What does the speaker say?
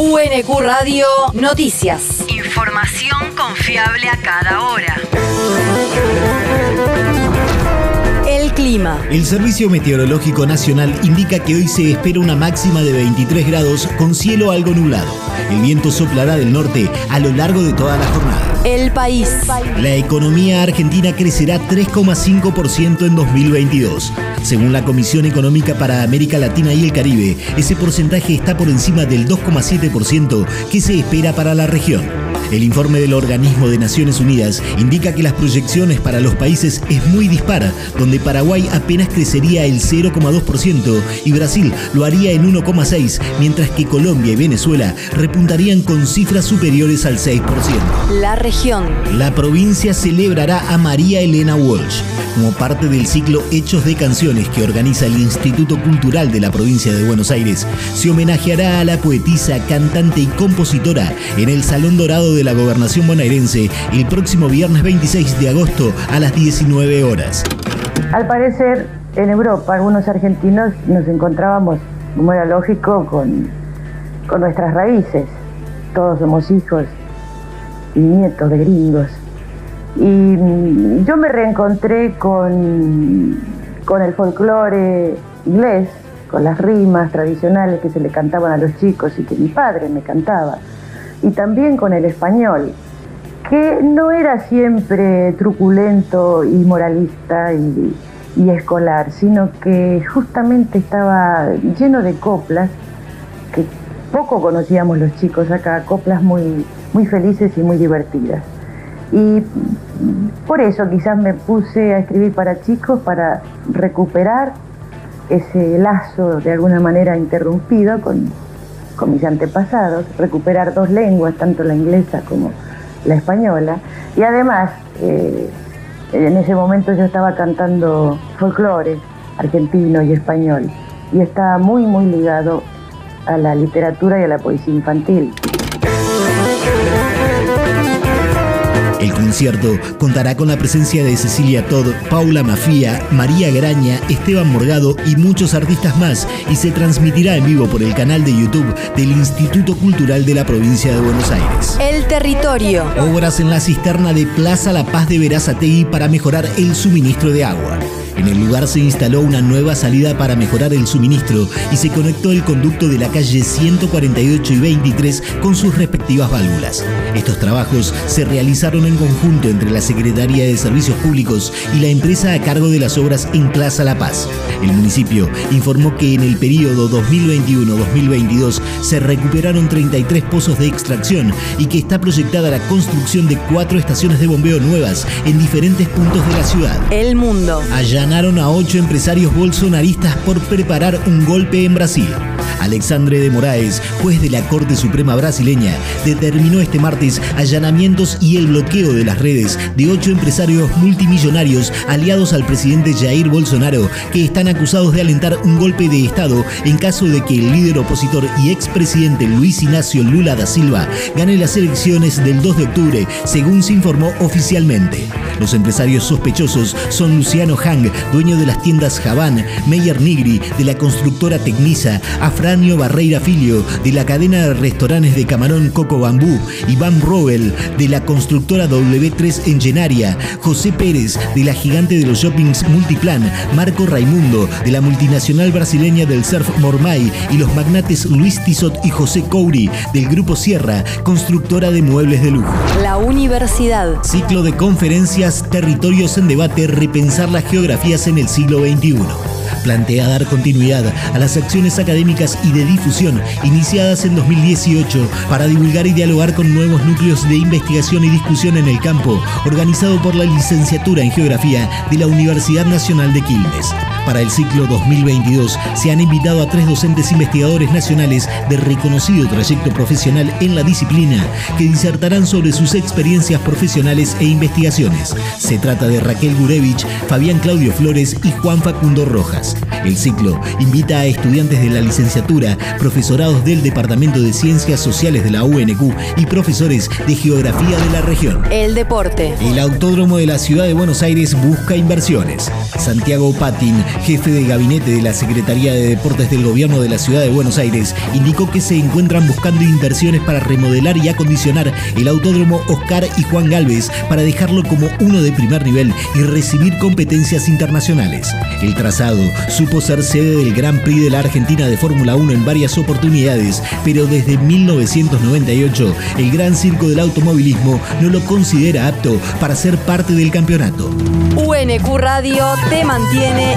UNQ Radio Noticias. Información confiable a cada hora. El clima. El Servicio Meteorológico Nacional indica que hoy se espera una máxima de 23 grados con cielo algo nublado. El viento soplará del norte a lo largo de toda la jornada. El país. La economía argentina crecerá 3,5% en 2022. Según la Comisión Económica para América Latina y el Caribe, ese porcentaje está por encima del 2,7% que se espera para la región. El informe del organismo de Naciones Unidas indica que las proyecciones para los países es muy dispara, donde Paraguay apenas crecería el 0,2% y Brasil lo haría en 1,6%, mientras que Colombia y Venezuela repuntarían con cifras superiores al 6%. La región. La provincia celebrará a María Elena Walsh. Como parte del ciclo Hechos de Canciones que organiza el Instituto Cultural de la provincia de Buenos Aires, se homenajeará a la poetisa, cantante y compositora en el Salón Dorado de la Gobernación bonaerense el próximo viernes 26 de agosto a las 19 horas. Al parecer, en Europa, algunos argentinos nos encontrábamos, como era lógico, con, con nuestras raíces. Todos somos hijos y nietos de gringos. Y mm, yo me reencontré con, con el folclore inglés, con las rimas tradicionales que se le cantaban a los chicos y que mi padre me cantaba, y también con el español, que no era siempre truculento y moralista y, y escolar, sino que justamente estaba lleno de coplas que poco conocíamos los chicos acá, coplas muy, muy felices y muy divertidas. Y por eso quizás me puse a escribir para chicos, para recuperar ese lazo de alguna manera interrumpido con, con mis antepasados, recuperar dos lenguas, tanto la inglesa como la española. Y además, eh, en ese momento yo estaba cantando folclore argentino y español. Y estaba muy, muy ligado a la literatura y a la poesía infantil. El concierto contará con la presencia de Cecilia Todd, Paula Mafia, María Graña, Esteban Morgado y muchos artistas más y se transmitirá en vivo por el canal de YouTube del Instituto Cultural de la provincia de Buenos Aires. El territorio. Obras en la cisterna de Plaza La Paz de Verazategui para mejorar el suministro de agua. En el lugar se instaló una nueva salida para mejorar el suministro y se conectó el conducto de la calle 148 y 23 con sus respectivas válvulas. Estos trabajos se realizaron en conjunto entre la Secretaría de Servicios Públicos y la empresa a cargo de las obras en Plaza La Paz. El municipio informó que en el periodo 2021-2022 se recuperaron 33 pozos de extracción y que está proyectada la construcción de cuatro estaciones de bombeo nuevas en diferentes puntos de la ciudad. El mundo. Allanaron a ocho empresarios bolsonaristas por preparar un golpe en Brasil. Alexandre de Moraes, juez de la Corte Suprema brasileña, determinó este martes allanamientos y el bloqueo de las redes de ocho empresarios multimillonarios aliados al presidente Jair Bolsonaro que están acusados de alentar un golpe de Estado en caso de que el líder opositor y expresidente Luis Ignacio Lula da Silva gane las elecciones del 2 de octubre, según se informó oficialmente. Los empresarios sospechosos son Luciano Hang, dueño de las tiendas Javan, Meyer Nigri, de la constructora Tecnisa, Afranio Barreira Filio, de la cadena de restaurantes de camarón Coco Bambú, Iván Robel, de la constructora W3 Engenaria, José Pérez, de la gigante de los shoppings Multiplan, Marco Raimundo, de la multinacional brasileña del surf Mormay, y los magnates Luis Tizot y José Couri, del Grupo Sierra, constructora de muebles de lujo. La universidad. Ciclo de conferencias Territorios en debate, repensar las geografías en el siglo XXI. Plantea dar continuidad a las acciones académicas y de difusión iniciadas en 2018 para divulgar y dialogar con nuevos núcleos de investigación y discusión en el campo, organizado por la licenciatura en Geografía de la Universidad Nacional de Quilmes. Para el ciclo 2022 se han invitado a tres docentes investigadores nacionales de reconocido trayecto profesional en la disciplina que disertarán sobre sus experiencias profesionales e investigaciones. Se trata de Raquel Gurevich, Fabián Claudio Flores y Juan Facundo Rojas. El ciclo invita a estudiantes de la licenciatura, profesorados del Departamento de Ciencias Sociales de la UNQ y profesores de Geografía de la región. El deporte. El Autódromo de la Ciudad de Buenos Aires busca inversiones. Santiago Patin, jefe de gabinete de la Secretaría de Deportes del Gobierno de la Ciudad de Buenos Aires, indicó que se encuentran buscando inversiones para remodelar y acondicionar el autódromo Oscar y Juan Galvez para dejarlo como uno de primer nivel y recibir competencias internacionales. El trazado supo ser sede del Gran Prix de la Argentina de Fórmula 1 en varias oportunidades, pero desde 1998 el Gran Circo del Automovilismo no lo considera apto para ser parte del campeonato. UNQ Radio te mantiene